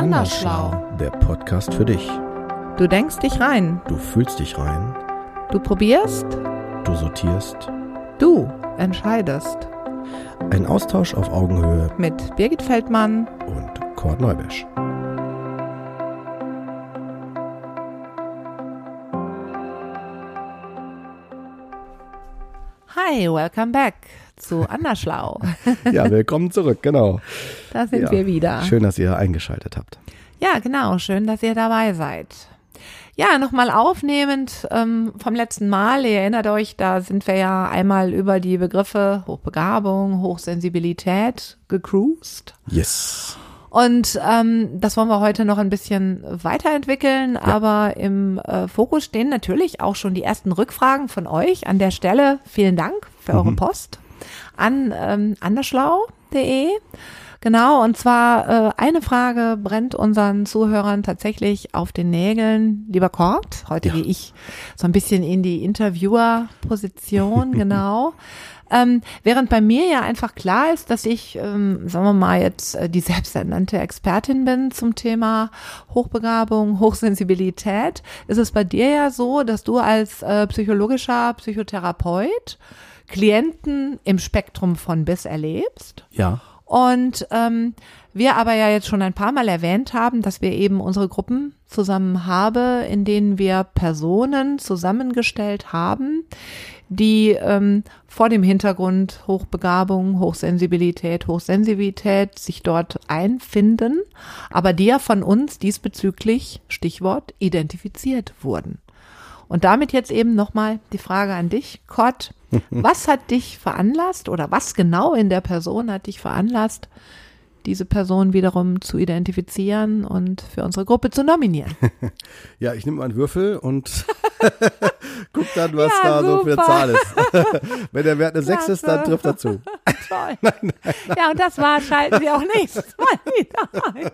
Andersschlau. Der Podcast für dich. Du denkst dich rein. Du fühlst dich rein. Du probierst. Du sortierst. Du entscheidest. Ein Austausch auf Augenhöhe Mit Birgit Feldmann. und Kurt Neubesch. Hi, welcome back zu Andersschlau. Ja, willkommen zurück, genau. Da sind ja. wir wieder. Schön, dass ihr eingeschaltet habt. Ja, genau. Schön, dass ihr dabei seid. Ja, nochmal aufnehmend ähm, vom letzten Mal. Ihr erinnert euch, da sind wir ja einmal über die Begriffe Hochbegabung, Hochsensibilität gecruised. Yes. Und ähm, das wollen wir heute noch ein bisschen weiterentwickeln, aber im äh, Fokus stehen natürlich auch schon die ersten Rückfragen von euch. An der Stelle vielen Dank für eure Post an ähm, anderschlau.de. Genau, und zwar äh, eine Frage brennt unseren Zuhörern tatsächlich auf den Nägeln. Lieber Kort, heute Ja. gehe ich so ein bisschen in die Interviewer-Position, genau. Ähm, während bei mir ja einfach klar ist, dass ich, ähm, sagen wir mal, jetzt äh, die selbsternannte Expertin bin zum Thema Hochbegabung, Hochsensibilität, ist es bei dir ja so, dass du als äh, psychologischer Psychotherapeut Klienten im Spektrum von bis erlebst. Ja. Und ähm, wir aber ja jetzt schon ein paar Mal erwähnt haben, dass wir eben unsere Gruppen zusammen haben, in denen wir Personen zusammengestellt haben, die ähm, vor dem Hintergrund Hochbegabung, Hochsensibilität, Hochsensibilität sich dort einfinden, aber die ja von uns diesbezüglich, Stichwort, identifiziert wurden. Und damit jetzt eben nochmal die Frage an dich, Kott. Was hat dich veranlasst oder was genau in der Person hat dich veranlasst, diese Person wiederum zu identifizieren und für unsere Gruppe zu nominieren? Ja, ich nehme einen Würfel und guck dann, was Ja, da so für eine super. Zahl ist. Wenn der Wert eine 6 ist, dann Klasse. trifft er zu. Toll. Ja, und das war, schalten Sie auch nächstes Mal wieder ein.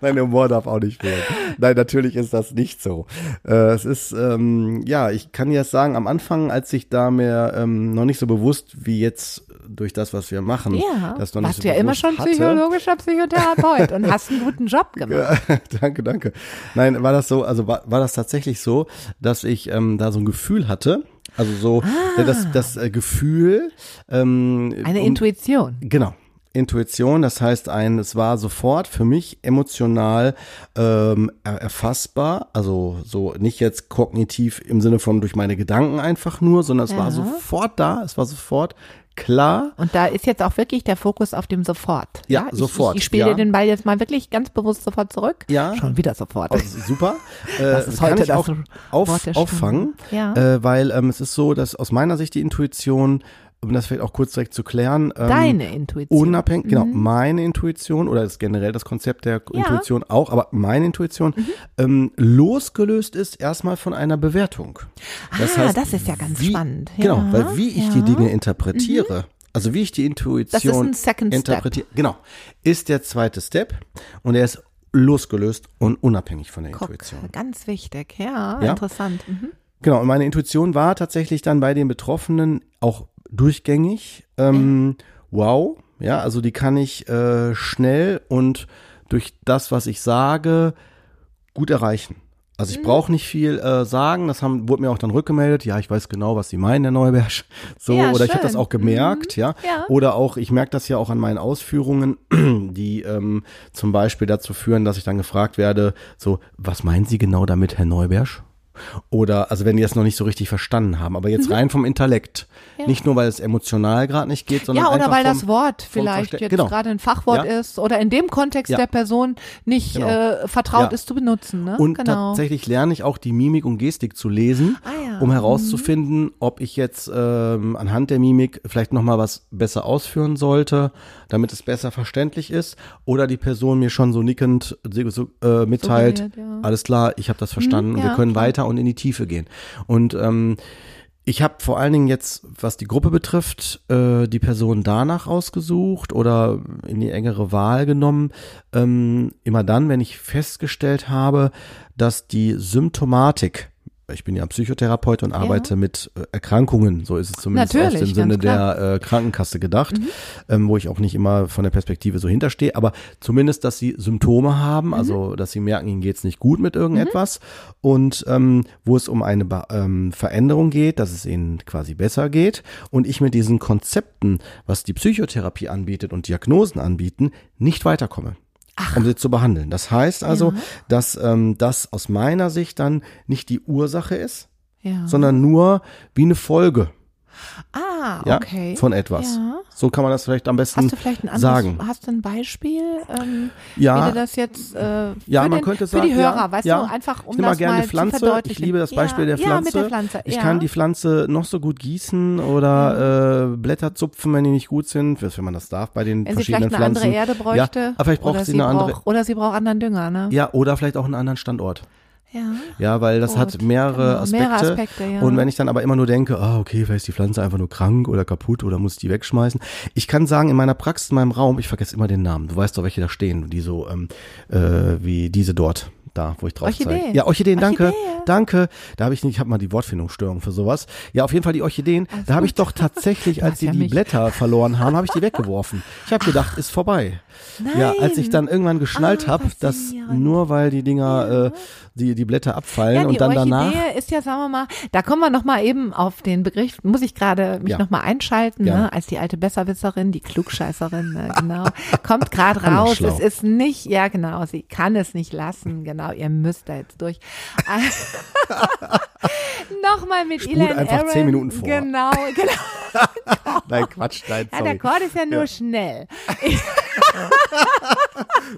Nein, der Humor darf auch nicht fehlen. Nein, natürlich ist das nicht so. Äh, es ist, ähm, ja, ich kann jetzt sagen, am Anfang, als ich da mir ähm, noch nicht so bewusst wie jetzt durch das, was wir machen, Ja, das noch nicht warst so du ja immer bewusst schon hatte. Psychologischer Psychotherapeut und hast einen guten Job gemacht. Ja, danke, danke. Nein, war das so, also war, war das tatsächlich so, dass ich ähm, da so ein Gefühl hatte, also so äh, das, das äh, Gefühl, ähm, Eine um- Intuition. Genau. Intuition, das heißt ein, es war sofort für mich emotional ähm, er- erfassbar, also so nicht jetzt kognitiv im Sinne von durch meine Gedanken einfach nur, sondern es Ja. war sofort da, es war sofort klar. Und da ist jetzt auch wirklich der Fokus auf dem Sofort. Ja, ich, sofort, Ich, ich spiele ja. den Ball jetzt mal wirklich ganz bewusst sofort zurück. Ja. Schon wieder sofort. Oh, super. Äh, Das ist kann heute das auch auf, auffangen, Ja. äh, weil ähm, es ist so, dass aus meiner Sicht die Intuition, um das vielleicht auch kurz direkt zu klären, ähm, Deine Intuition. Mhm. Unabhängig, genau, meine Intuition oder das generell das Konzept der Ja. Mhm. Intuition auch, aber meine Intuition ähm, losgelöst ist erstmal von einer Bewertung. Ah, das ist ja ganz wie, spannend. Genau, Ja, weil wie ich ja. Mhm. die Dinge interpretiere, also wie ich die Intuition ein Second Step. interpretiere, genau, ist der zweite Step und er ist losgelöst und unabhängig von der Guck, Intuition. ganz wichtig. Ja, Ja. interessant. Mhm. Genau, und meine Intuition war tatsächlich dann bei den Betroffenen auch durchgängig. Ähm, Wow, ja, also die kann ich äh, schnell und durch das, was ich sage, gut erreichen. Also ich brauche nicht viel äh, sagen, das haben, wurde mir auch dann rückgemeldet, ja, ich weiß genau, was Sie meinen, Herr Neuberg. So, Ja, oder ich habe schön. das auch gemerkt, ja. Ja. Oder auch, ich merke das ja auch an meinen Ausführungen, die ähm, zum Beispiel dazu führen, dass ich dann gefragt werde, so, was meinen Sie genau damit, Herr Neuberg? Oder, also wenn die das noch nicht so richtig verstanden haben, aber jetzt rein vom Intellekt. Mhm. Ja. Nicht nur, weil es emotional gerade nicht geht, sondern Ja, oder einfach weil vom, das Wort vielleicht jetzt genau. gerade ein Fachwort Ja. ist oder in dem Kontext Ja. der Person nicht Genau. äh, vertraut ist zu benutzen. Ne? Und genau. tatsächlich lerne ich auch die Mimik und Gestik zu lesen, Ah um herauszufinden, ob ich jetzt ähm, anhand der Mimik vielleicht nochmal was besser ausführen sollte, damit es besser verständlich ist, oder die Person mir schon so nickend so, äh, mitteilt, ja. alles klar, ich habe das verstanden, ja, wir können klar. Weiter und in die Tiefe gehen. Und ähm, ich habe vor allen Dingen jetzt, was die Gruppe betrifft, äh, die Person danach ausgesucht oder in die engere Wahl genommen. Ähm, immer dann, wenn ich festgestellt habe, dass die Symptomatik ich bin ja Psychotherapeut und arbeite mit äh, Erkrankungen, so ist es zumindest Natürlich, aus dem Sinne klar. der äh, Krankenkasse gedacht, ähm, wo ich auch nicht immer von der Perspektive so hinterstehe, aber zumindest, dass sie Symptome haben, also dass sie merken, ihnen geht's nicht gut mit irgendetwas und ähm, wo es um eine ähm, Veränderung geht, dass es ihnen quasi besser geht und ich mit diesen Konzepten, was die Psychotherapie anbietet und Diagnosen anbieten, nicht weiterkomme um sie zu behandeln. Das heißt also, dass ähm, das aus meiner Sicht dann nicht die Ursache ist, Ja. sondern nur wie eine Folge ah, ja, okay. von etwas. Ja. So kann man das vielleicht am besten Hast du vielleicht ein anderes, sagen. hast du ein Beispiel, ähm, Ja. wie du das jetzt äh, Ja, für, man den, könnte für sagen, die Hörer, ja, weißt ja. du, einfach um ich nehme mal das gerne mal die Pflanze. zu verdeutlichen. Ich liebe das Beispiel der Pflanze. Ja, mit der Pflanze. Ich kann die Pflanze noch so gut gießen oder äh, Blätter zupfen, wenn die nicht gut sind, wenn man das darf bei den wenn sie verschiedenen vielleicht eine Pflanzen. andere Erde bräuchte. Ja, aber vielleicht braucht sie eine andere. Braucht, oder sie braucht anderen Dünger, ne? Ja, oder vielleicht auch einen anderen Standort. Ja. Ja, weil das Gut, hat mehrere genau, Aspekte. mehrere Aspekte, ja. Und wenn ich dann aber immer nur denke, ah, okay, vielleicht ist die Pflanze einfach nur krank oder kaputt oder muss ich die wegschmeißen. Ich kann sagen, in meiner Praxis, in meinem Raum, ich vergesse immer den Namen. Du weißt doch, welche da stehen, die so, ähm, äh, wie diese dort. Da, wo ich drauf Orchidee. zeige. Ja, Orchideen, danke. Orchidee, ja. Danke. Da habe ich nicht, ich habe mal die Wortfindungsstörung für sowas. Ja, auf jeden Fall die Orchideen. Alles da habe ich doch tatsächlich, als sie ja die mich. Blätter verloren haben, habe ich die weggeworfen. Ich habe gedacht, ist vorbei. Ja, als ich dann irgendwann geschnallt Ah, habe, dass nur weil die Dinger, äh, die, die Blätter abfallen Ja, die und dann Orchidee danach. ist ja, sagen wir mal, da kommen wir noch mal eben auf den Begriff, muss ich gerade mich Ja. noch mal einschalten, Gerne. ne, als die alte Besserwisserin, die Klugscheißerin, ne, genau, kommt gerade raus, es ist nicht, ja genau, sie kann es nicht lassen, genau, ihr müsst da jetzt durch. Nochmal mit Spult Ilan einfach Aaron. zehn Minuten vor. Genau, genau. Nein, Quatsch, nein, Ja, sorry. der Chord ist ja nur schnell.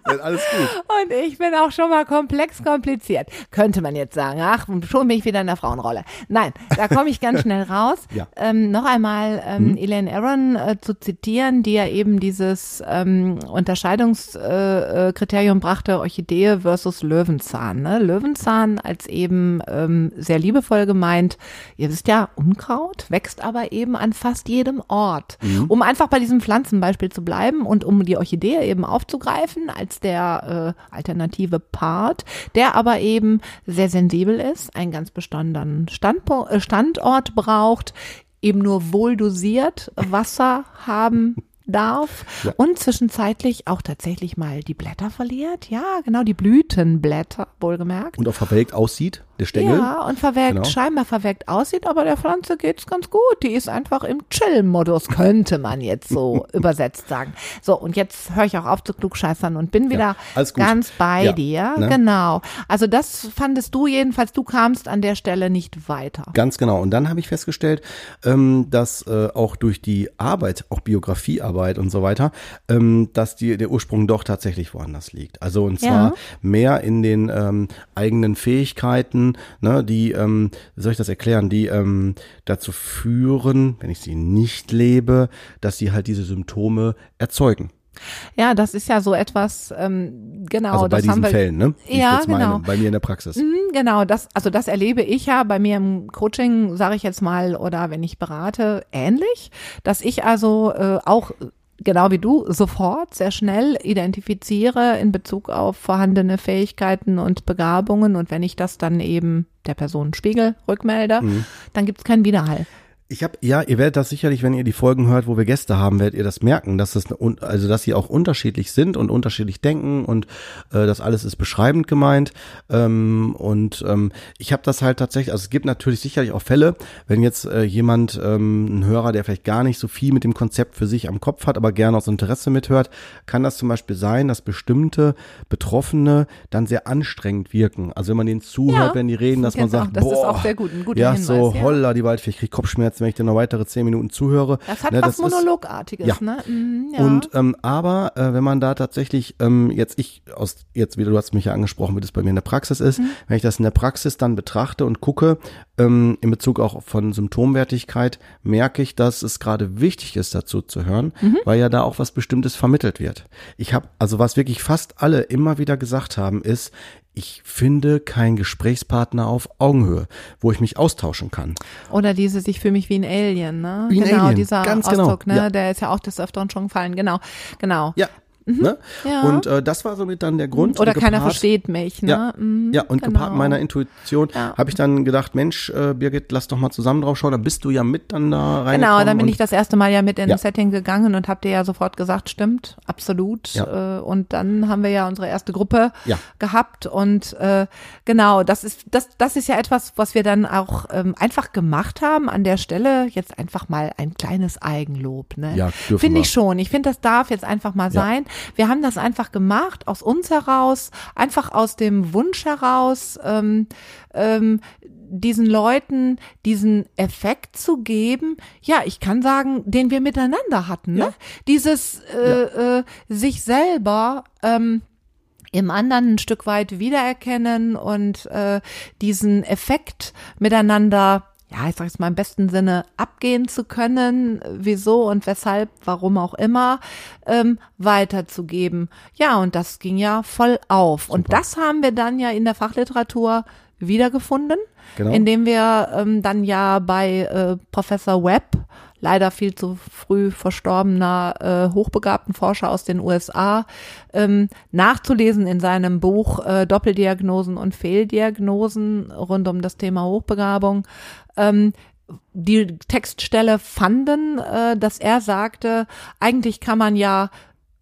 Alles gut. Und ich bin auch schon mal komplex kompliziert. Könnte man jetzt sagen, ach, schon bin ich wieder in der Frauenrolle. Nein, da komme ich ganz schnell raus. Ja. Ähm, noch einmal ähm, Mhm. Elaine Aaron äh, zu zitieren, die ja eben dieses ähm, Unterscheidungskriterium äh, Kriterium brachte, Orchidee versus Löwenzahn. Ne? Löwenzahn als eben ähm, sehr liebevoll gemeint, ihr wisst ja, Unkraut wächst aber eben an fast jedem Ort. Mhm. Um einfach bei diesem Pflanzenbeispiel zu bleiben und um die Orchidee eben aufzugreifen als der äh, alternative Part, der aber eben sehr sensibel ist, einen ganz besonderen Standpo äh, Standort braucht, eben nur wohl dosiert Wasser haben darf Ja. und zwischenzeitlich auch tatsächlich mal die Blätter verliert. Ja, genau, die Blütenblätter, wohlgemerkt. Und auch verwelkt aussieht, der Stängel. Ja, und verwelkt, Genau. scheinbar verwelkt aussieht, aber der Pflanze geht's ganz gut. Die ist einfach im Chill-Modus, könnte man jetzt so übersetzt sagen. So, und jetzt höre ich auch auf zu klugscheißern und bin wieder gut. ganz bei Ja, dir. ne? Genau. Also das fandest du jedenfalls, du kamst an der Stelle nicht weiter. Ganz genau. Und dann habe ich festgestellt, ähm, dass äh, auch durch die Arbeit, auch Biografiearbeit und so weiter, ähm, dass die, der Ursprung doch tatsächlich woanders liegt. Also und zwar Ja. mehr in den ähm, eigenen Fähigkeiten, ne, die, ähm, wie soll ich das erklären, die ähm, dazu führen, wenn ich sie nicht lebe, dass sie halt diese Symptome erzeugen. Ja, das ist ja so etwas, ähm, genau, Also bei diesen wir. Fällen, ne? Die Ja, ich jetzt meine, genau. bei mir in der Praxis. Mhm, Genau, das, also das erlebe ich ja bei mir im Coaching, sage ich jetzt mal, oder wenn ich berate, ähnlich, dass ich also äh, auch genau wie du sofort sehr schnell identifiziere in Bezug auf vorhandene Fähigkeiten und Begabungen und wenn ich das dann eben der Person spiegel, rückmelde, Mhm. dann gibt's keinen Widerhall. Ich habe, ja, ihr werdet das sicherlich, wenn ihr die Folgen hört, wo wir Gäste haben, werdet ihr das merken, dass das, also dass sie auch unterschiedlich sind und unterschiedlich denken und äh, das alles ist beschreibend gemeint. Ähm, und ähm, ich habe das halt tatsächlich, also es gibt natürlich sicherlich auch Fälle, wenn jetzt äh, jemand, ähm, ein Hörer, der vielleicht gar nicht so viel mit dem Konzept für sich am Kopf hat, aber gerne aus Interesse mithört, kann das zum Beispiel sein, dass bestimmte Betroffene dann sehr anstrengend wirken. Also wenn man denen zuhört, Ja, wenn die reden, dass man sagt, das ist boah, auch sehr gut, ein guter ja, Hinweis, so ja. holla die Waldfee, ich krieg Kopfschmerzen, wenn ich dir noch weitere zehn Minuten zuhöre. Das hat Ne, was ist- Monologartiges, ja. ne? Mhm, ja. Und ähm, aber äh, wenn man da tatsächlich ähm, jetzt ich aus jetzt wieder du hast mich ja angesprochen, wie das bei mir in der Praxis ist, Mhm. wenn ich das in der Praxis dann betrachte und gucke ähm, in Bezug auch von Symptomwertigkeit, merke ich, dass es gerade wichtig ist, dazu zu hören, Mhm. weil ja da auch was Bestimmtes vermittelt wird. Ich habe also was wirklich fast alle immer wieder gesagt haben, ist ich finde keinen Gesprächspartner auf Augenhöhe, wo ich mich austauschen kann. Oder dieses, ich fühle mich wie ein Alien, ne? Wie ein genau, Alien, dieser ganz genau, Ausdruck, ne? ja. Der ist ja auch des Öfteren schon gefallen. Genau, genau. Ja. Ne? Ja. Und äh, das war somit dann der Grund. Oder Und keiner gepaart- versteht mich, ne? Ja, Mhm, ja und genau. gepaart mit meiner Intuition Ja. habe ich dann gedacht, Mensch, äh, Birgit, lass doch mal zusammen drauf schauen. Dann bist du ja mit dann da rein. Genau, dann bin ich das erste Mal ja mit in Ja. das Setting gegangen und hab dir ja sofort gesagt, stimmt, absolut. Äh, und dann haben wir ja unsere erste Gruppe gehabt und äh, genau, das ist das das ist ja etwas, was wir dann auch ähm, einfach gemacht haben. An der Stelle jetzt einfach mal ein kleines Eigenlob, ne? Ja, Finde ich schon. Ich finde, das darf jetzt einfach mal sein. Wir haben das einfach gemacht aus uns heraus, einfach aus dem Wunsch heraus. Ähm, ähm, diesen Leuten diesen Effekt zu geben, ja, ich kann sagen, den wir miteinander hatten. Ne? Ja. Dieses äh, äh, sich selber ähm, im anderen ein Stück weit wiedererkennen und äh, diesen Effekt miteinander, ja, ich sage es mal im besten Sinne, abgehen zu können, wieso und weshalb, warum auch immer, ähm, weiterzugeben. Ja, und das ging ja voll auf. Und das haben wir dann ja in der Fachliteratur wiedergefunden, Genau. indem wir ähm, dann ja bei äh, Professor Webb, leider viel zu früh verstorbener äh, hochbegabten Forscher aus den USA, ähm, nachzulesen in seinem Buch äh, Doppeldiagnosen und Fehldiagnosen rund um das Thema Hochbegabung. Ähm, die Textstelle fanden, äh, dass er sagte, eigentlich kann man ja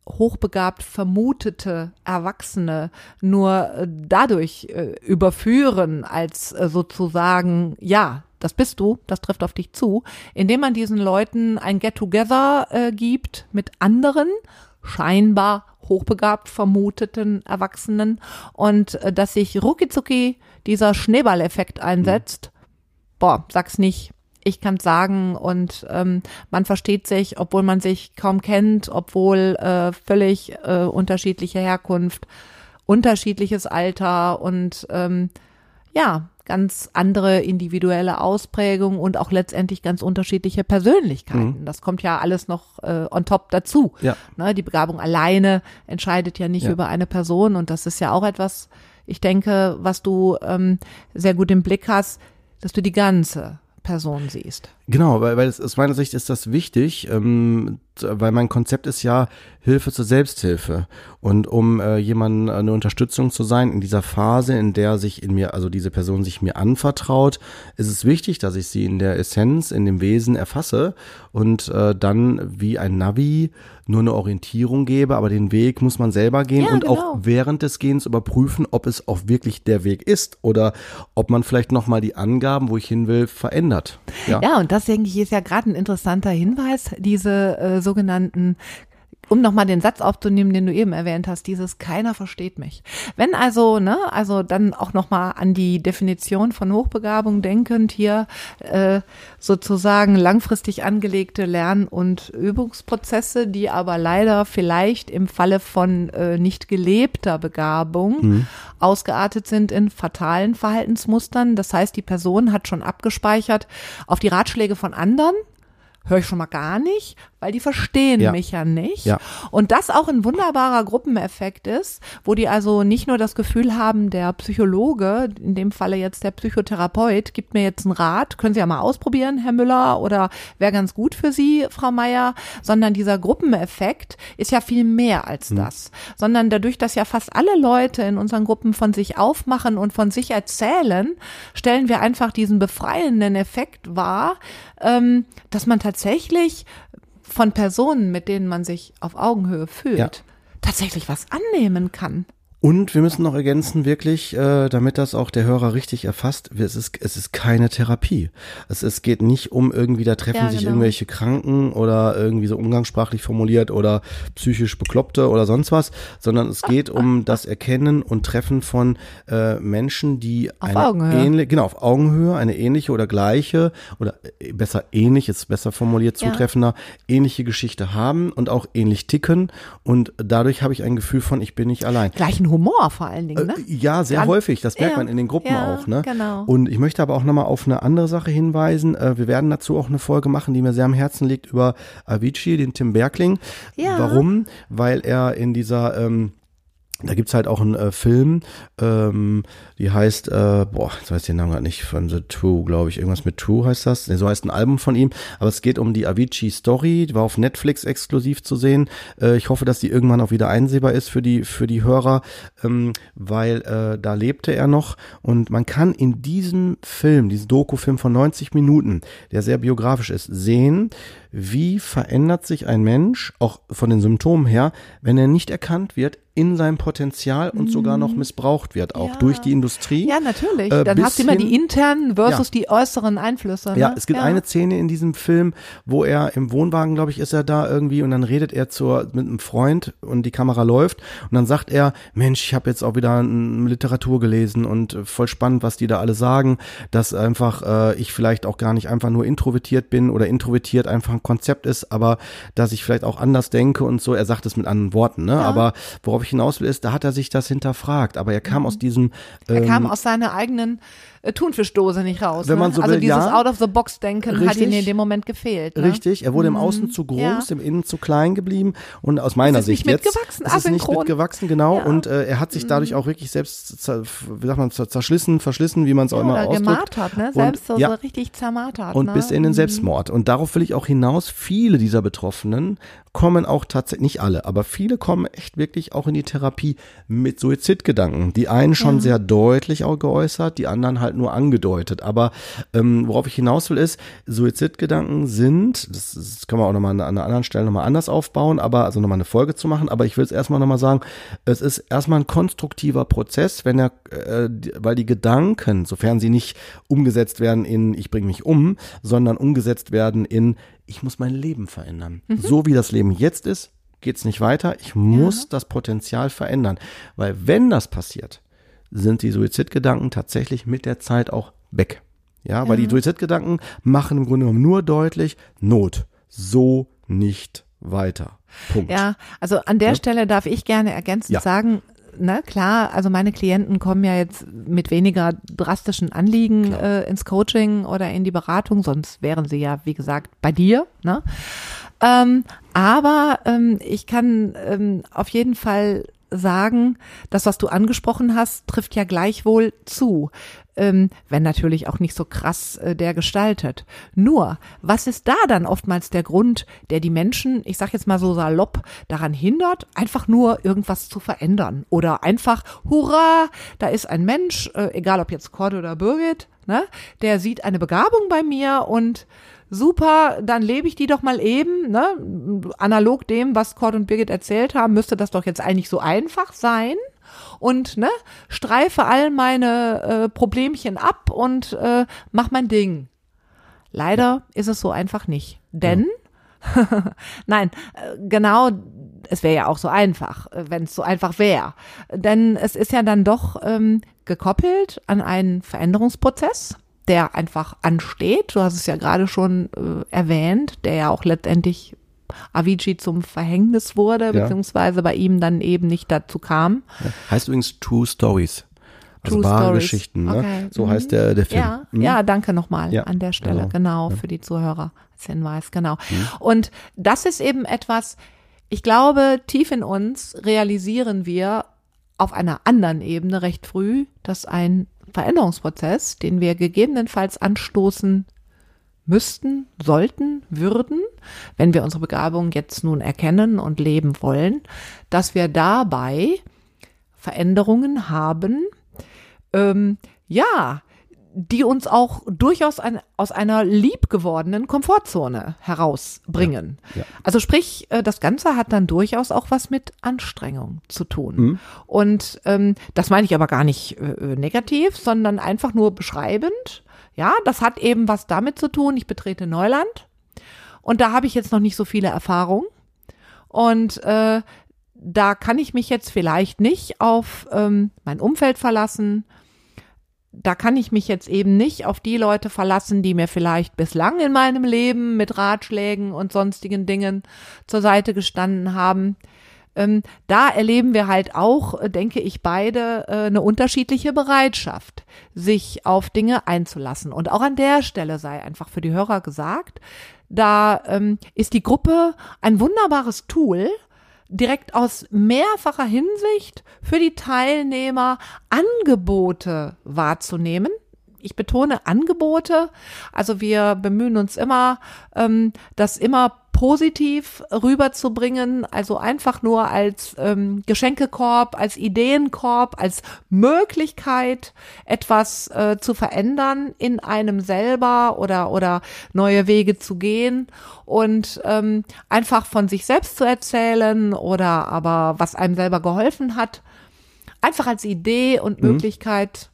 hochbegabt vermutete Erwachsene nur äh, dadurch äh, überführen, als äh, sozusagen, ja, das bist du, das trifft auf dich zu, indem man diesen Leuten ein Get-Together äh, gibt mit anderen, scheinbar hochbegabt vermuteten Erwachsenen und äh, dass sich ruckizucki dieser Schneeballeffekt einsetzt. Boah, sag's nicht. Ich kann's sagen und ähm, man versteht sich, obwohl man sich kaum kennt, obwohl äh, völlig äh, unterschiedliche Herkunft, unterschiedliches Alter und ähm, ja, ganz andere individuelle Ausprägung und auch letztendlich ganz unterschiedliche Persönlichkeiten. Das kommt ja alles noch äh, on top dazu. Ja. Ne, die Begabung alleine entscheidet ja nicht Ja. über eine Person und das ist ja auch etwas, ich denke, was du ähm, sehr gut im Blick hast, dass du die ganze Person siehst. Genau, weil, weil es, aus meiner Sicht ist das wichtig, ähm, weil mein Konzept ist ja Hilfe zur Selbsthilfe. Und um äh, jemandem eine Unterstützung zu sein in dieser Phase, in der sich in mir, also diese Person sich mir anvertraut, ist es wichtig, dass ich sie in der Essenz, in dem Wesen erfasse und äh, dann wie ein Navi nur eine Orientierung gebe, aber den Weg muss man selber gehen Ja, und auch genau. während des Gehens überprüfen, ob es auch wirklich der Weg ist oder ob man vielleicht nochmal die Angaben, wo ich hin will, verändert. Ja. Ja, und das denke ich ist ja gerade ein interessanter Hinweis, diese äh, sogenannten um nochmal den Satz aufzunehmen, den du eben erwähnt hast, dieses keiner versteht mich. Wenn also, ne, also dann auch nochmal an die Definition von Hochbegabung denkend hier äh, sozusagen langfristig angelegte Lern- und Übungsprozesse, die aber leider vielleicht im Falle von äh, nicht gelebter Begabung ausgeartet sind in fatalen Verhaltensmustern. Das heißt, die Person hat schon abgespeichert auf die Ratschläge von anderen, höre ich schon mal gar nicht, weil die verstehen Ja. mich ja nicht. Ja. Und das auch ein wunderbarer Gruppeneffekt ist, wo die also nicht nur das Gefühl haben, der Psychologe, in dem Falle jetzt der Psychotherapeut, gibt mir jetzt einen Rat, können Sie ja mal ausprobieren, Herr Müller, oder wäre ganz gut für Sie, Frau Meier, sondern dieser Gruppeneffekt ist ja viel mehr als das, sondern dadurch, dass ja fast alle Leute in unseren Gruppen von sich aufmachen und von sich erzählen, stellen wir einfach diesen befreienden Effekt wahr, ähm, dass man tatsächlich von Personen, mit denen man sich auf Augenhöhe fühlt, Ja. tatsächlich was annehmen kann. Und wir müssen noch ergänzen, wirklich, äh, damit das auch der Hörer richtig erfasst, es ist, es ist keine Therapie. Es, es geht nicht um irgendwie, da treffen Ja, sich genau. irgendwelche Kranken oder irgendwie so umgangssprachlich formuliert oder psychisch Bekloppte oder sonst was, sondern es geht um das Erkennen und Treffen von äh, Menschen, die Auf eine Augenhöhe. ähnliche, genau, auf Augenhöhe, eine ähnliche oder gleiche oder äh, besser ähnlich, ist besser formuliert, Ja. zutreffender, ähnliche Geschichte haben und auch ähnlich ticken und dadurch habe ich ein Gefühl von, ich bin nicht allein. Gleichen Humor vor allen Dingen, ne? Äh, Ja, sehr Ganz- häufig. Das merkt ja, man in den Gruppen ja, auch. Ne? genau. Und ich möchte aber auch nochmal auf eine andere Sache hinweisen. Äh, wir werden dazu auch eine Folge machen, die mir sehr am Herzen liegt, über Avicii, den Tim Berkling. Ja. Warum? Weil er in dieser ähm, da gibt's halt auch einen äh, Film, ähm, die heißt, äh, boah, jetzt weiß ich den Namen gerade nicht, von The True, glaube ich, irgendwas mit True heißt das. Nee, so heißt ein Album von ihm, aber es geht um die Avicii Story, die war auf Netflix exklusiv zu sehen. Äh, ich hoffe, dass die irgendwann auch wieder einsehbar ist für die, für die Hörer, ähm, weil äh, da lebte er noch und man kann in diesem Film, diesem Doku-Film von 90 Minuten, der sehr biografisch ist, sehen, wie verändert sich ein Mensch, auch von den Symptomen her, wenn er nicht erkannt wird in seinem Potenzial und sogar noch missbraucht wird, auch Ja. durch die Industrie. Ja, natürlich. Äh, Dann hast du immer die internen versus Ja. die äußeren Einflüsse. Ne? Ja, es gibt eine Szene in diesem Film, wo er im Wohnwagen, glaube ich, ist er da irgendwie und dann redet er zur, mit einem Freund und die Kamera läuft und dann sagt er, Mensch, ich habe jetzt auch wieder Literatur gelesen und äh, voll spannend, was die da alle sagen, dass einfach äh, ich vielleicht auch gar nicht einfach nur introvertiert bin oder introvertiert einfach ein Konzept ist, aber dass ich vielleicht auch anders denke und so. Er sagt es mit anderen Worten, ne? Aber worauf ich hinaus will, ist, da hat er sich das hinterfragt, aber er kam aus diesem Er ähm, kam aus seiner eigenen äh, Thunfischdose nicht raus. Wenn ne? man so also will, dieses ja. Out-of-the-Box-Denken hat ihm in dem Moment gefehlt. Ne? Richtig, er wurde im Außen zu groß, Ja. im Innen zu klein geblieben und aus meiner Es ist Sicht nicht jetzt mitgewachsen, es ist nicht mitgewachsen, genau. Ja. Mhm. Und äh, er hat sich dadurch auch wirklich selbst, wie sagt man, zer- zerschlissen, verschlissen, wie man es auch immer ausdrückt. gemartert, ne? Und- Selbst so, ja. so richtig zermartert. Und ne? bis in den Selbstmord. Und darauf will ich auch hinaus. Viele dieser Betroffenen kommen auch tatsächlich, nicht alle, aber viele kommen echt wirklich auch in die Therapie mit Suizidgedanken. Die einen schon sehr deutlich auch geäußert, die anderen halt nur angedeutet. Aber ähm, worauf ich hinaus will ist, Suizidgedanken sind, das, das können wir auch nochmal an einer anderen Stelle nochmal anders aufbauen, aber also nochmal eine Folge zu machen, aber ich will es erstmal nochmal sagen, es ist erstmal ein konstruktiver Prozess, wenn er, äh, weil die Gedanken, sofern sie nicht umgesetzt werden in ich bringe mich um, sondern umgesetzt werden in ich muss mein Leben verändern. So wie das Leben jetzt ist, geht's nicht weiter. Ich muss das Potenzial verändern, weil wenn das passiert, sind die Suizidgedanken tatsächlich mit der Zeit auch weg. Ja, weil die Suizidgedanken machen im Grunde genommen nur deutlich Not. So nicht weiter. Punkt. Ja, also an der Stelle darf ich gerne ergänzend Ja. sagen, ne, klar, also meine Klienten kommen ja jetzt mit weniger drastischen Anliegen äh, ins Coaching oder in die Beratung, sonst wären sie ja, wie gesagt, bei dir, ne? Ähm, aber ähm, ich kann ähm, auf jeden Fall sagen, das, was du angesprochen hast, trifft ja gleichwohl zu. Ähm, wenn natürlich auch nicht so krass äh, der gestaltet. Nur, was ist da dann oftmals der Grund, der die Menschen, ich sag jetzt mal so salopp, daran hindert, einfach nur irgendwas zu verändern? Oder einfach, hurra, da ist ein Mensch, äh, egal ob jetzt Cord oder Birgit, ne, der sieht eine Begabung bei mir und super, dann lebe ich die doch mal eben, ne? Analog dem, was Cord und Birgit erzählt haben, müsste das doch jetzt eigentlich so einfach sein. Und ne, streife all meine äh, Problemchen ab und äh, mach mein Ding. Leider ist es so einfach nicht. Denn, nein, äh, genau, es wäre ja auch so einfach, wenn es so einfach wäre. Denn es ist ja dann doch ähm, gekoppelt an einen Veränderungsprozess, der einfach ansteht. Du hast es ja gerade schon äh, erwähnt, der ja auch letztendlich Avicii zum Verhängnis wurde, Ja. beziehungsweise bei ihm dann eben nicht dazu kam. Heißt übrigens True Stories. Also True wahre Stories. Geschichten, ne? Okay. So Mhm. heißt der, der Film. Ja, Mhm. ja, danke nochmal Ja, an der Stelle. genau. Genau, für die Zuhörer als Hinweis, genau. Mhm. Und das ist eben etwas, ich glaube, tief in uns realisieren wir auf einer anderen Ebene recht früh, dass ein Veränderungsprozess, den wir gegebenenfalls anstoßen müssten, sollten, würden, wenn wir unsere Begabung jetzt nun erkennen und leben wollen, dass wir dabei Veränderungen haben, ähm, ja, die uns auch durchaus ein, aus einer liebgewordenen Komfortzone herausbringen. Ja, ja. Also sprich, äh, das Ganze hat dann durchaus auch was mit Anstrengung zu tun. Mhm. Und ähm, das meine ich aber gar nicht äh, negativ, sondern einfach nur beschreibend. Ja, das hat eben was damit zu tun. Ich betrete Neuland und da habe ich jetzt noch nicht so viele Erfahrungen. Und äh, da kann ich mich jetzt vielleicht nicht auf ähm, mein Umfeld verlassen. Da kann ich mich jetzt eben nicht auf die Leute verlassen, die mir vielleicht bislang in meinem Leben mit Ratschlägen und sonstigen Dingen zur Seite gestanden haben. Ähm, da erleben wir halt auch, äh, denke ich, beide äh, eine unterschiedliche Bereitschaft, sich auf Dinge einzulassen. Und auch an der Stelle sei einfach für die Hörer gesagt, da ähm, ist die Gruppe ein wunderbares Tool, direkt aus mehrfacher Hinsicht für die Teilnehmer Angebote wahrzunehmen. Ich betone Angebote. Also wir bemühen uns immer, ähm, das immer positiv rüberzubringen, also einfach nur als ähm, Geschenkekorb, als Ideenkorb, als Möglichkeit, etwas äh, zu verändern in einem selber oder oder neue Wege zu gehen und ähm, einfach von sich selbst zu erzählen oder aber was einem selber geholfen hat, einfach als Idee und mhm. Möglichkeit,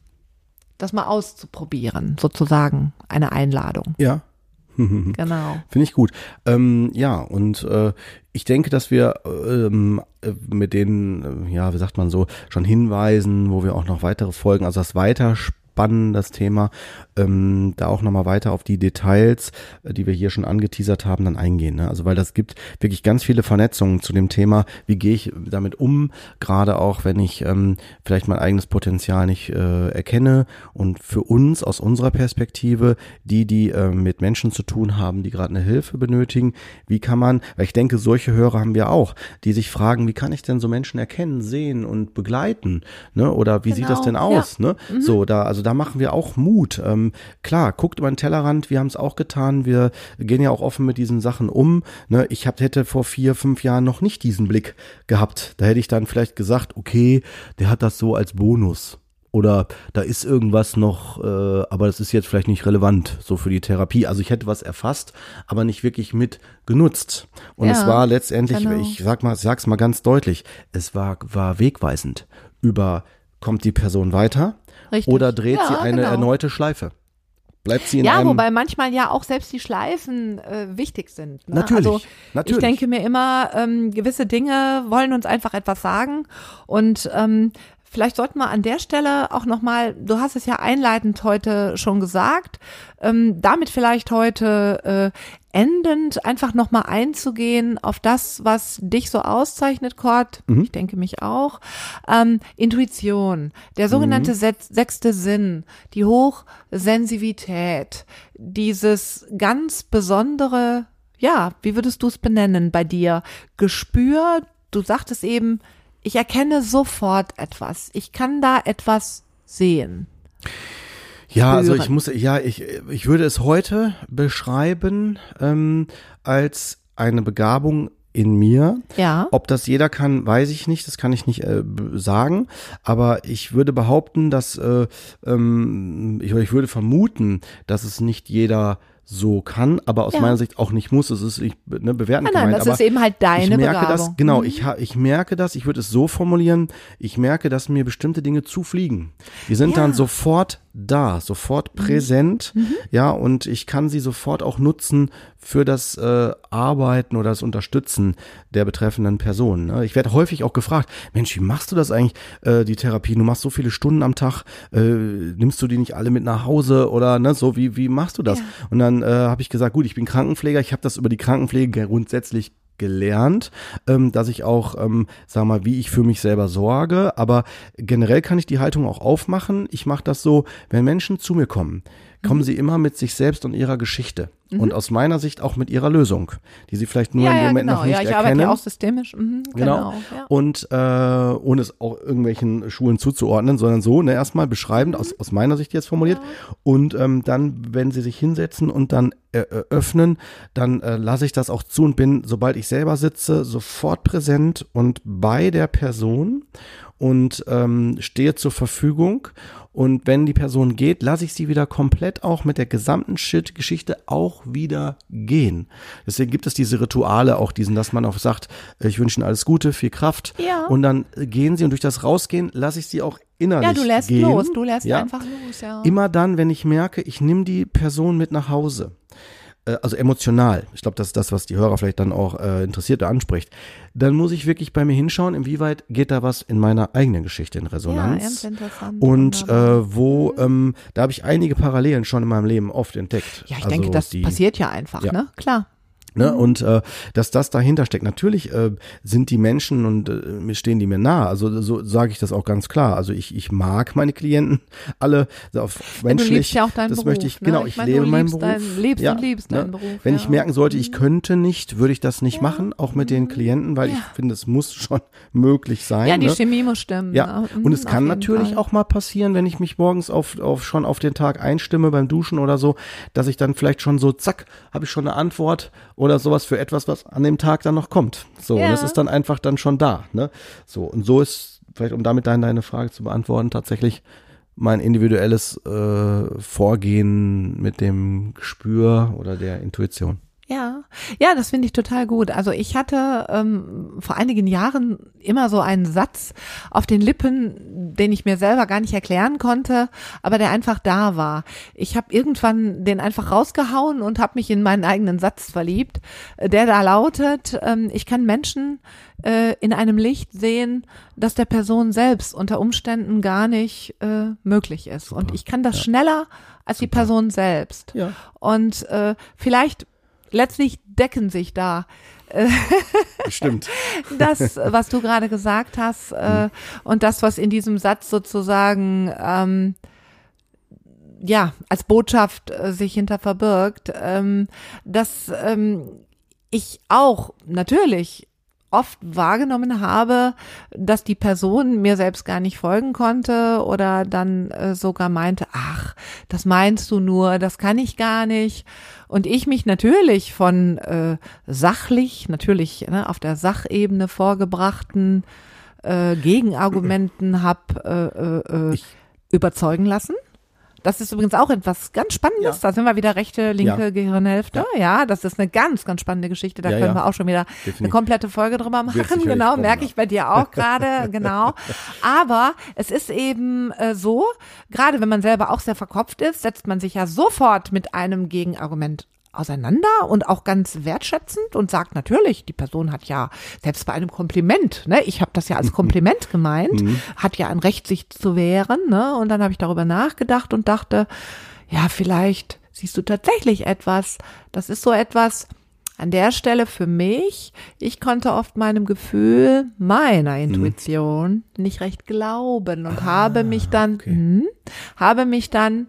das mal auszuprobieren, sozusagen eine Einladung. Ja, genau. Finde ich gut. Ähm, ja, und äh, ich denke, dass wir ähm, äh, mit den, äh, ja, wie sagt man so, schon hinweisen, wo wir auch noch weitere Folgen, also das Weiterspielen spannendes Thema, ähm, da auch nochmal weiter auf die Details, äh, die wir hier schon angeteasert haben, dann eingehen. Ne? Also weil das gibt wirklich ganz viele Vernetzungen zu dem Thema, wie gehe ich damit um, gerade auch wenn ich ähm, vielleicht mein eigenes Potenzial nicht äh, erkenne und für uns aus unserer Perspektive, die, die äh, mit Menschen zu tun haben, die gerade eine Hilfe benötigen, wie kann man, weil ich denke, solche Hörer haben wir auch, die sich fragen, wie kann ich denn so Menschen erkennen, sehen und begleiten, ne? Oder wie genau. sieht das genau. denn aus, ja. ne? Mhm. So, da, also da machen wir auch Mut. Ähm, klar, guckt über den Tellerrand, wir haben es auch getan, wir gehen ja auch offen mit diesen Sachen um. Ne? Ich hab, hätte vor vier, fünf Jahren noch nicht diesen Blick gehabt. Da hätte ich dann vielleicht gesagt, okay, der hat das so als Bonus oder da ist irgendwas noch, äh, aber das ist jetzt vielleicht nicht relevant so für die Therapie. Also ich hätte was erfasst, aber nicht wirklich mit genutzt. Und ja, es war letztendlich, genau. ich sag mal, sag's mal ganz deutlich, es war war wegweisend. Über kommt die Person weiter, Richtig. Oder dreht ja, sie eine genau. erneute Schleife? Bleibt sie in ja, einem wobei manchmal ja auch selbst die Schleifen äh, wichtig sind. Ne? Natürlich, also, natürlich. Ich denke mir immer, ähm, gewisse Dinge wollen uns einfach etwas sagen und ähm, Vielleicht sollten wir an der Stelle auch nochmal, du hast es ja einleitend heute schon gesagt, ähm, damit vielleicht heute äh, endend einfach nochmal einzugehen auf das, was dich so auszeichnet, Kurt, mhm. ich denke mich auch, ähm, Intuition, der sogenannte mhm. sechste Sinn, die Hochsensivität, dieses ganz besondere, ja, wie würdest du es benennen bei dir, Gespür, du sagtest eben, ich erkenne sofort etwas. Ich kann da etwas sehen. Ja, also ich muss, ja, ich, ich würde es heute beschreiben ähm, als eine Begabung in mir. Ja. Ob das jeder kann, weiß ich nicht, das kann ich nicht äh, sagen. Aber ich würde behaupten, dass äh, ähm, ich, ich würde vermuten, dass es nicht jeder so kann, aber aus ja. meiner Sicht auch nicht muss. Es ist ich, ne, bewerten nein, nein, gemeint, das aber ist eben halt deine ich merke Begabung. Das, genau, mhm. ich, ich merke das, ich würde es so formulieren, ich merke, dass mir bestimmte Dinge zufliegen. Die sind ja. dann sofort da, sofort mhm. präsent, mhm. ja, und ich kann sie sofort auch nutzen für das äh, Arbeiten oder das Unterstützen der betreffenden Person. Ne? Ich werde häufig auch gefragt, Mensch, wie machst du das eigentlich, äh, die Therapie? Du machst so viele Stunden am Tag, äh, nimmst du die nicht alle mit nach Hause oder ne, so, wie, wie machst du das? Ja. Und dann äh, habe ich gesagt, gut, ich bin Krankenpfleger, ich habe das über die Krankenpflege grundsätzlich gelernt, ähm, dass ich auch, ähm, sag mal, wie ich für mich selber sorge. Aber generell kann ich die Haltung auch aufmachen. Ich mache das so, wenn Menschen zu mir kommen, kommen mhm. sie immer mit sich selbst und ihrer Geschichte. Mhm. Und aus meiner Sicht auch mit ihrer Lösung, die sie vielleicht nur ja, im Moment genau. noch nicht ja, ich erkennen. arbeite ja auch systemisch. Mhm, genau. genau. Ja. Und äh, ohne es auch irgendwelchen Schulen zuzuordnen, sondern so, ne, erstmal beschreibend, mhm. aus, aus meiner Sicht jetzt formuliert. Ja. Und ähm, dann, wenn sie sich hinsetzen und dann äh, öffnen, dann äh, lasse ich das auch zu und bin, sobald ich selber sitze, sofort präsent und bei der Person und ähm, stehe zur Verfügung. Und wenn die Person geht, lasse ich sie wieder komplett auch mit der gesamten Shit-Geschichte auch wieder gehen. Deswegen gibt es diese Rituale auch, diesen, dass man auch sagt, ich wünsche Ihnen alles Gute, viel Kraft. Ja. Und dann gehen sie und durch das Rausgehen lasse ich sie auch innerlich Ja, du lässt gehen. los, du lässt ja. einfach los, ja. Immer dann, wenn ich merke, ich nehme die Person mit nach Hause. Äh, also emotional, ich glaube, das ist das, was die Hörer vielleicht dann auch äh, interessiert oder anspricht, dann muss ich wirklich bei mir hinschauen, inwieweit geht da was in meiner eigenen Geschichte in Resonanz. Ja, interessant. Und äh, wo, mhm. ähm, da habe ich einige Parallelen schon in meinem Leben oft entdeckt. Ja, ich also denke, das die, passiert ja einfach, ja. ne? Klar. Ne? Mhm. Und äh, dass das dahinter steckt. Natürlich äh, sind die Menschen und äh, stehen die mir nah. Also so sage ich das auch ganz klar. Also ich, ich mag meine Klienten alle auf menschlich. Du liebst ja auch deinen das Beruf, möchte ich, ne? genau, ich, ich meine, lebe meinen Beruf. Dein, lebst ja, und liebst ne? deinen Beruf. Wenn ja. ich merken sollte, ich Mhm. könnte nicht, würde ich das nicht Ja. machen, auch mit den Klienten, weil ich finde, es muss schon möglich sein. Ja, die ne? Chemie muss stimmen. Ja, ne? und Mhm, es kann natürlich Fall. auch mal passieren, wenn ich mich morgens auf, auf schon auf den Tag einstimme beim Duschen oder so, dass ich dann vielleicht schon so, zack, habe ich schon eine Antwort oder sowas für etwas, was an dem Tag dann noch kommt. So, und Ja. es ist dann einfach dann schon da. Ne? So, und so ist, vielleicht um damit deine, deine Frage zu beantworten, tatsächlich mein individuelles äh, Vorgehen mit dem Gespür oder der Intuition. Ja, ja, das finde ich total gut. Also ich hatte ähm, vor einigen Jahren immer so einen Satz auf den Lippen, den ich mir selber gar nicht erklären konnte, aber der einfach da war. Ich habe irgendwann den einfach rausgehauen und habe mich in meinen eigenen Satz verliebt, der da lautet, ähm, ich kann Menschen äh, in einem Licht sehen, das der Person selbst unter Umständen gar nicht äh, möglich ist. Und ich kann das Ja. schneller als die Person selbst. Ja. Und äh, vielleicht letztlich decken sich da Stimmt. das, was du gerade gesagt hast, äh, und das, was in diesem Satz sozusagen ähm, ja als Botschaft äh, sich hinter verbirgt, ähm, dass ähm, ich auch natürlich oft wahrgenommen habe, dass die Person mir selbst gar nicht folgen konnte oder dann äh, sogar meinte, ach, das meinst du nur, das kann ich gar nicht. Und ich mich natürlich von äh, sachlich, natürlich ne, auf der Sachebene vorgebrachten äh, Gegenargumenten hab äh, äh, äh, überzeugen lassen. Das ist übrigens auch etwas ganz Spannendes. Ja. Da sind wir wieder rechte, linke Ja. Gehirnhälfte. Ja. das ist eine ganz, ganz spannende Geschichte. Da Ja, können ja. wir auch schon wieder eine Definitiv. komplette Folge drüber machen. Genau, merke ja. ich bei dir auch gerade, genau. Aber es ist eben äh, so, gerade wenn man selber auch sehr verkopft ist, setzt man sich ja sofort mit einem Gegenargument auseinander und auch ganz wertschätzend und sagt natürlich, die Person hat ja selbst bei einem Kompliment, ne, ich habe das ja als Kompliment gemeint, hat ja ein Recht sich zu wehren, ne, und dann habe ich darüber nachgedacht und dachte, ja, vielleicht siehst du tatsächlich etwas, das ist so etwas, an der Stelle für mich, ich konnte oft meinem Gefühl, meiner Intuition nicht recht glauben und habe mich dann, okay. hm, habe mich dann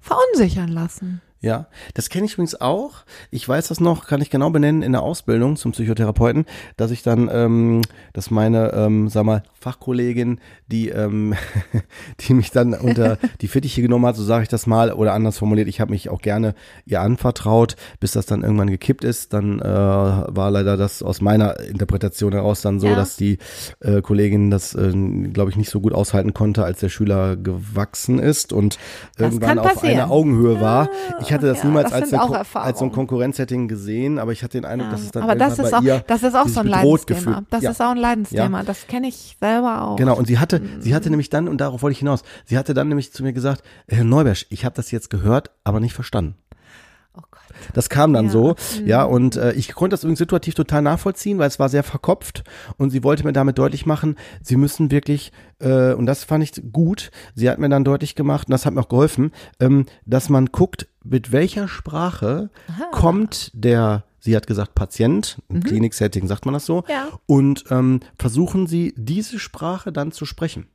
verunsichern lassen. Ja, das kenne ich übrigens auch. Ich weiß das noch, kann ich genau benennen in der Ausbildung zum Psychotherapeuten, dass ich dann, ähm, dass meine, ähm, sag mal, Fachkollegin, die, ähm, die mich dann unter die Fittiche genommen hat, so sage ich das mal, oder anders formuliert, ich habe mich auch gerne ihr anvertraut, bis das dann irgendwann gekippt ist. Dann äh, war leider das aus meiner Interpretation heraus dann so, Ja. dass die äh, Kollegin das, äh, glaube ich, nicht so gut aushalten konnte, als der Schüler gewachsen ist und Das irgendwann auf einer Augenhöhe war. Ich hatte das ja, niemals das als, als so ein Konkurrenzsetting gesehen, aber ich hatte den Eindruck, dass es dann Aber das ist bei auch, ihr das ist auch so ein Leidensthema. Gefühl- Das ja. ist auch ein Leidensthema. Ja. Das kenne ich selber auch. Genau, und sie hatte, sie hatte nämlich dann, und darauf wollte ich hinaus, sie hatte dann nämlich zu mir gesagt, Herr Neubersch, ich habe das jetzt gehört, aber nicht verstanden. Oh Gott. Das kam dann Ja. so, ja, und äh, ich konnte das übrigens situativ total nachvollziehen, weil es war sehr verkopft und sie wollte mir damit deutlich machen, sie müssen wirklich, äh, und das fand ich gut, sie hat mir dann deutlich gemacht, und das hat mir auch geholfen, ähm, dass man guckt, mit welcher Sprache kommt der, sie hat gesagt Patient, im Klinik-Setting sagt man das so, Mhm. Ja. und ähm, versuchen sie diese Sprache dann zu sprechen.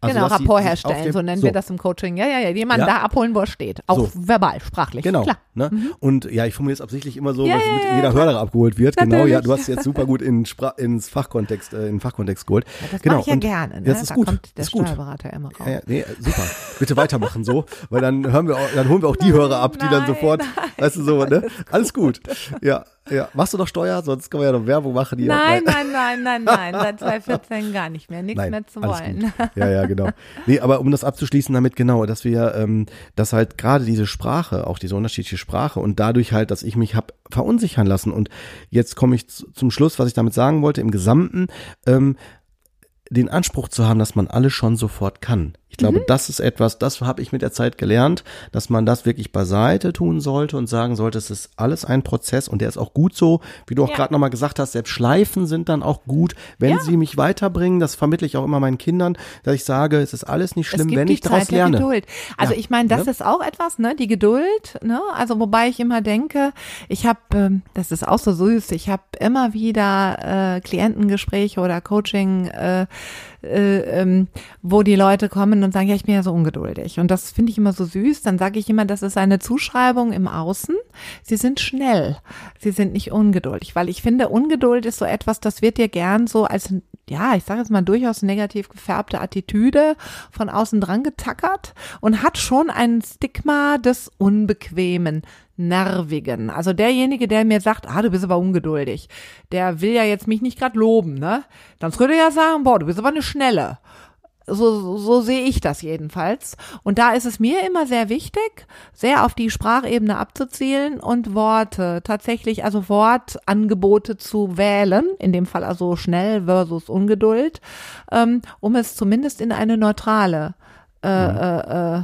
Also, genau, Rapport herstellen, so nennen wir das im Coaching. Ja, ja, ja, jemanden Ja. da abholen, wo er steht. Auch So. verbal, sprachlich. Genau. Klar. Ne? Und ja, ich formuliere es absichtlich immer so, Ja, dass ja, jeder Hörer abgeholt wird. Genau, Natürlich. ja, du hast es jetzt super gut in Spra ins Fachkontext, äh, in Fachkontext geholt. Das genau. mache ich ja und gerne. Ne? Das ist da gut. kommt der ist gut. Steuerberater immer raus. Ja, nee, super. Bitte weitermachen so, weil dann hören wir auch, dann holen wir auch die Hörer ab, die dann nein, sofort, weißt du so, ne? Alles gut. Ja, ja. Machst du noch Steuer? Sonst können wir ja noch Werbung machen. Die Nein, nein, nein, nein, nein. Seit 2014 gar nicht mehr. Nichts Nein, mehr zu wollen. Ja, ja, genau. Nee, aber um das abzuschließen damit genau, dass wir, ähm, dass halt gerade diese Sprache, auch diese unterschiedliche Sprache und dadurch halt, dass ich mich hab verunsichern lassen und jetzt komme ich zu, zum Schluss, was ich damit sagen wollte, im Gesamten, ähm, den Anspruch zu haben, dass man alles schon sofort kann. Ich glaube, das ist etwas, das habe ich mit der Zeit gelernt, dass man das wirklich beiseite tun sollte und sagen sollte, es ist alles ein Prozess und der ist auch gut so, wie du auch Ja. gerade nochmal gesagt hast, selbst Schleifen sind dann auch gut, wenn Ja. sie mich weiterbringen. Das vermittle ich auch immer meinen Kindern, dass ich sage, es ist alles nicht schlimm, wenn ich daraus Zeit der lerne. Geduld. Also Ja, ich meine, das ne? ist auch etwas, ne, die Geduld, ne? Also wobei ich immer denke, ich habe, ähm, das ist auch so süß, ich habe immer wieder äh, Klientengespräche oder Coaching, äh, äh, ähm, wo die Leute kommen und sagen, ja, ich bin ja so ungeduldig. Und das finde ich immer so süß. Dann sage ich immer, das ist eine Zuschreibung im Außen. Sie sind schnell. Sie sind nicht ungeduldig, weil ich finde, Ungeduld ist so etwas, das wird dir gern so als, ja, ich sage jetzt mal durchaus negativ gefärbte Attitüde von außen dran getackert und hat schon ein Stigma des Unbequemen. Nervigen. Also derjenige, der mir sagt, ah, du bist aber ungeduldig, der will ja jetzt mich nicht gerade loben, ne? Dann würde er ja sagen, boah, du bist aber eine Schnelle. So, so, so sehe ich das jedenfalls. Und da ist es mir immer sehr wichtig, sehr auf die Sprachebene abzuzielen und Worte tatsächlich, also Wortangebote zu wählen, in dem Fall also schnell versus Ungeduld, ähm, um es zumindest in eine neutrale äh, äh, äh,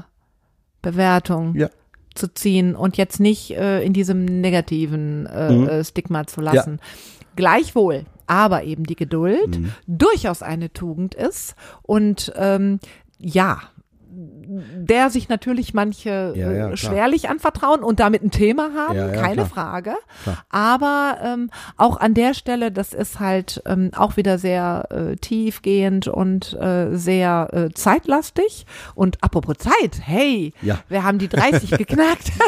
Bewertung Ja. Zu ziehen und jetzt nicht äh, in diesem negativen äh, Mhm. äh, Stigma zu lassen. Gleichwohl, aber eben die Geduld Mhm. durchaus eine Tugend ist und ähm, ja, der sich natürlich manche Ja, ja, äh, klar. schwerlich anvertrauen und damit ein Thema haben, Ja, keine klar. Frage. Klar. Aber ähm, auch an der Stelle, das ist halt ähm, auch wieder sehr äh, tiefgehend und äh, sehr äh, zeitlastig. Und apropos Zeit, hey, Ja. wir haben die 30 geknackt.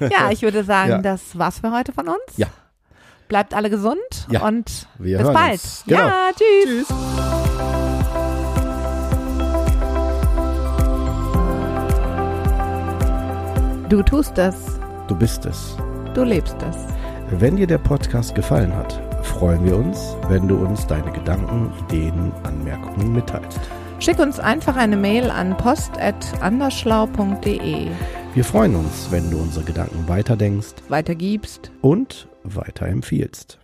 Ja. ich würde sagen, das war's für heute von uns. Ja. Bleibt alle gesund und Wir bis bald. Genau. Ja, tschüss. Tschüss. Du tust es, Du bist es. du lebst es. Wenn dir der Podcast gefallen hat, freuen wir uns, wenn du uns deine Gedanken, Ideen, Anmerkungen mitteilst. Schick uns einfach eine Mail an post.andersschlau.de. Wir freuen uns, wenn du unsere Gedanken weiterdenkst Weitergibst. und weiterempfiehlst.